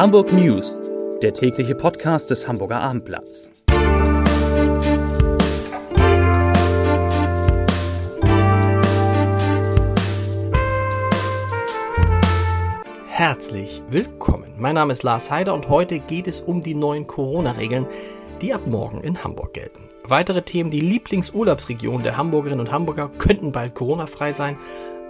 Hamburg News, der tägliche Podcast des Hamburger Abendblatts. Herzlich willkommen. Mein Name ist Lars Heider und heute geht es um die neuen Corona-Regeln, die ab morgen in Hamburg gelten. Weitere Themen, die Lieblingsurlaubsregion der Hamburgerinnen und Hamburger könnten bald Corona-frei sein.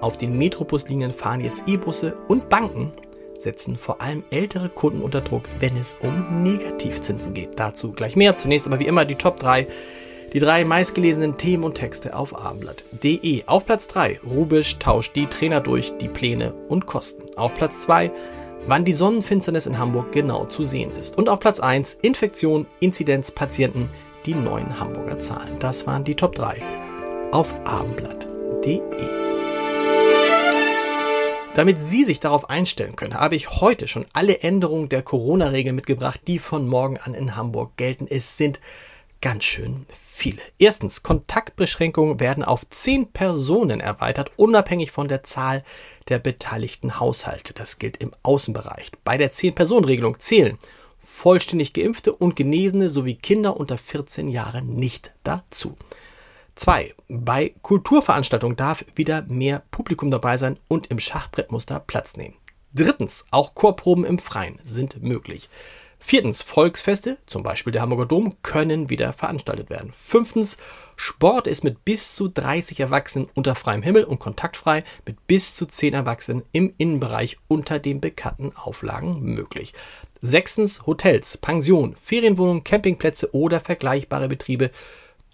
Auf den Metrobuslinien fahren jetzt E-Busse und Banken setzen vor allem ältere Kunden unter Druck, wenn es um Negativzinsen geht. Dazu gleich mehr. Zunächst aber wie immer die Top 3. Die drei meistgelesenen Themen und Texte auf abendblatt.de. Auf Platz 3, Rubisch tauscht die Trainer durch, die Pläne und Kosten. Auf Platz 2, wann die Sonnenfinsternis in Hamburg genau zu sehen ist. Und auf Platz 1, Infektion, Inzidenz, Patienten, die neuen Hamburger Zahlen. Das waren die Top 3 auf abendblatt.de. Damit Sie sich darauf einstellen können, habe ich heute schon alle Änderungen der Corona-Regeln mitgebracht, die von morgen an in Hamburg gelten. Es sind ganz schön viele. Erstens, Kontaktbeschränkungen werden auf zehn Personen erweitert, unabhängig von der Zahl der beteiligten Haushalte. Das gilt im Außenbereich. Bei der Zehn-Personen-Regelung zählen vollständig geimpfte und Genesene sowie Kinder unter 14 Jahren nicht dazu. 2. Bei Kulturveranstaltungen darf wieder mehr Publikum dabei sein und im Schachbrettmuster Platz nehmen. Drittens, auch Chorproben im Freien sind möglich. Viertens, Volksfeste, zum Beispiel der Hamburger Dom, können wieder veranstaltet werden. Fünftens, Sport ist mit bis zu 30 Erwachsenen unter freiem Himmel und kontaktfrei mit bis zu 10 Erwachsenen im Innenbereich unter den bekannten Auflagen möglich. Sechstens, Hotels, Pensionen, Ferienwohnungen, Campingplätze oder vergleichbare Betriebe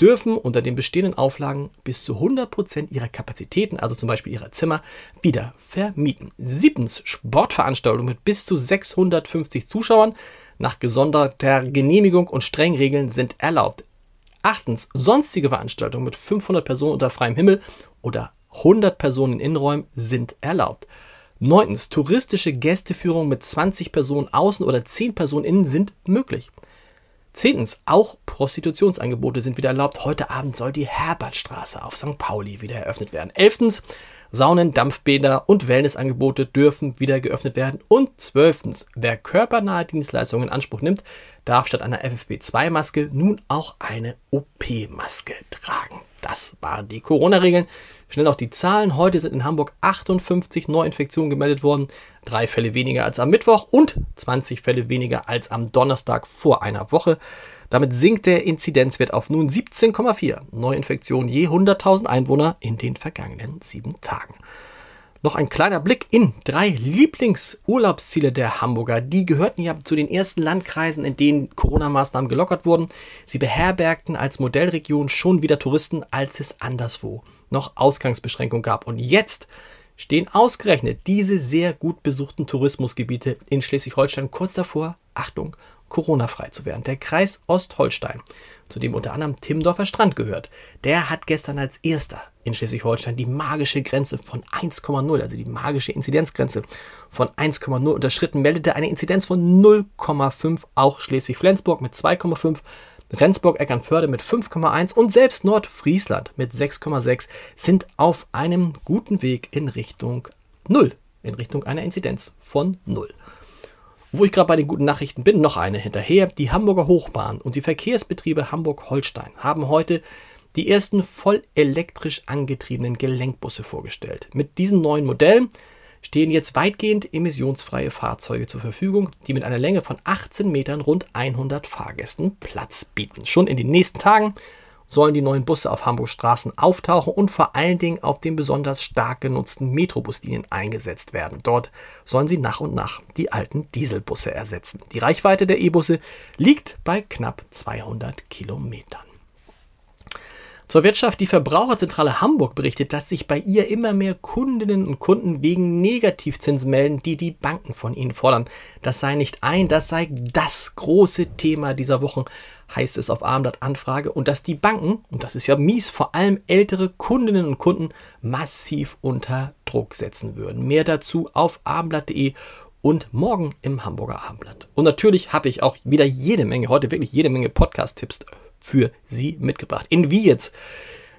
dürfen unter den bestehenden Auflagen bis zu 100% ihrer Kapazitäten, also zum Beispiel ihrer Zimmer, wieder vermieten. Siebtens, Sportveranstaltungen mit bis zu 650 Zuschauern nach gesonderter Genehmigung und strengen Regeln sind erlaubt. Achtens, sonstige Veranstaltungen mit 500 Personen unter freiem Himmel oder 100 Personen in Innenräumen sind erlaubt. Neuntens, touristische Gästeführungen mit 20 Personen außen oder 10 Personen innen sind möglich. Zehntens, auch Prostitutionsangebote sind wieder erlaubt. Heute Abend soll die Herbertstraße auf St. Pauli wieder eröffnet werden. Elftens, Saunen, Dampfbäder und Wellnessangebote dürfen wieder geöffnet werden. Und zwölftens, wer körpernahe Dienstleistungen in Anspruch nimmt, darf statt einer FFP2-Maske nun auch eine OP-Maske tragen. Das waren die Corona-Regeln. Schnell auch die Zahlen. Heute sind in Hamburg 58 Neuinfektionen gemeldet worden. Drei Fälle weniger als am Mittwoch und 20 Fälle weniger als am Donnerstag vor einer Woche. Damit sinkt der Inzidenzwert auf nun 17,4 Neuinfektionen je 100.000 Einwohner in den vergangenen sieben Tagen. Noch ein kleiner Blick in drei Lieblingsurlaubsziele der Hamburger. Die gehörten ja zu den ersten Landkreisen, in denen Corona-Maßnahmen gelockert wurden. Sie beherbergten als Modellregion schon wieder Touristen, als es anderswo noch Ausgangsbeschränkungen gab. Und jetzt stehen ausgerechnet diese sehr gut besuchten Tourismusgebiete in Schleswig-Holstein kurz davor, Achtung, Corona-frei zu werden. Der Kreis Ostholstein, zu dem unter anderem Timmendorfer Strand gehört, der hat gestern als erster in Schleswig-Holstein die magische Grenze von 1,0, also die magische Inzidenzgrenze von 1,0 unterschritten, meldete eine Inzidenz von 0,5, auch Schleswig-Flensburg mit 2,5 Rendsburg-Eckernförde mit 5,1 und selbst Nordfriesland mit 6,6 sind auf einem guten Weg in Richtung 0, in Richtung einer Inzidenz von 0. Wo ich gerade bei den guten Nachrichten bin, noch eine hinterher. Die Hamburger Hochbahn und die Verkehrsbetriebe Hamburg-Holstein haben heute die ersten voll elektrisch angetriebenen Gelenkbusse vorgestellt. Mit diesen neuen Modellen stehen jetzt weitgehend emissionsfreie Fahrzeuge zur Verfügung, die mit einer Länge von 18 Metern rund 100 Fahrgästen Platz bieten. Schon in den nächsten Tagen sollen die neuen Busse auf Hamburgs Straßen auftauchen und vor allen Dingen auf den besonders stark genutzten Metrobuslinien eingesetzt werden. Dort sollen sie nach und nach die alten Dieselbusse ersetzen. Die Reichweite der E-Busse liegt bei knapp 200 Kilometern. Zur Wirtschaft. Die Verbraucherzentrale Hamburg berichtet, dass sich bei ihr immer mehr Kundinnen und Kunden wegen Negativzinsen melden, die die Banken von ihnen fordern. Das sei nicht ein, das sei das große Thema dieser Wochen, heißt es auf Abendblatt Anfrage. Und dass die Banken, und das ist ja mies, vor allem ältere Kundinnen und Kunden massiv unter Druck setzen würden. Mehr dazu auf abendblatt.de und morgen im Hamburger Abendblatt. Und natürlich habe ich auch wieder jede Menge, heute wirklich jede Menge Podcast-Tipps für Sie mitgebracht. In wie jetzt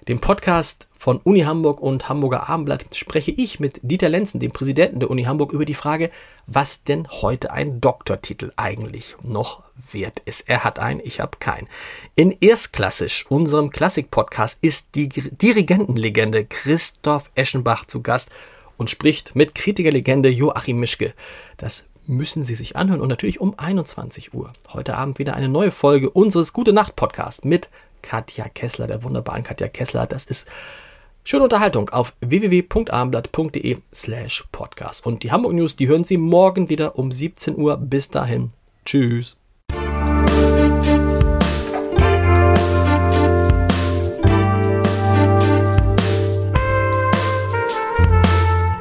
dem Podcast von Uni Hamburg und Hamburger Abendblatt, spreche ich mit Dieter Lenzen, dem Präsidenten der Uni Hamburg, über die Frage, was denn heute ein Doktortitel eigentlich noch wert ist. Er hat einen, ich habe keinen. In Erstklassisch, unserem Klassik-Podcast, ist die Dirigentenlegende Christoph Eschenbach zu Gast und spricht mit Kritikerlegende Joachim Mischke. Das müssen Sie sich anhören und natürlich um 21 Uhr. Heute Abend wieder eine neue Folge unseres Gute Nacht Podcasts mit Katja Kessler, der wunderbaren Katja Kessler. Das ist schöne Unterhaltung auf www.abendblatt.de slash podcast. Und die Hamburg News, die hören Sie morgen wieder um 17 Uhr. Bis dahin. Tschüss.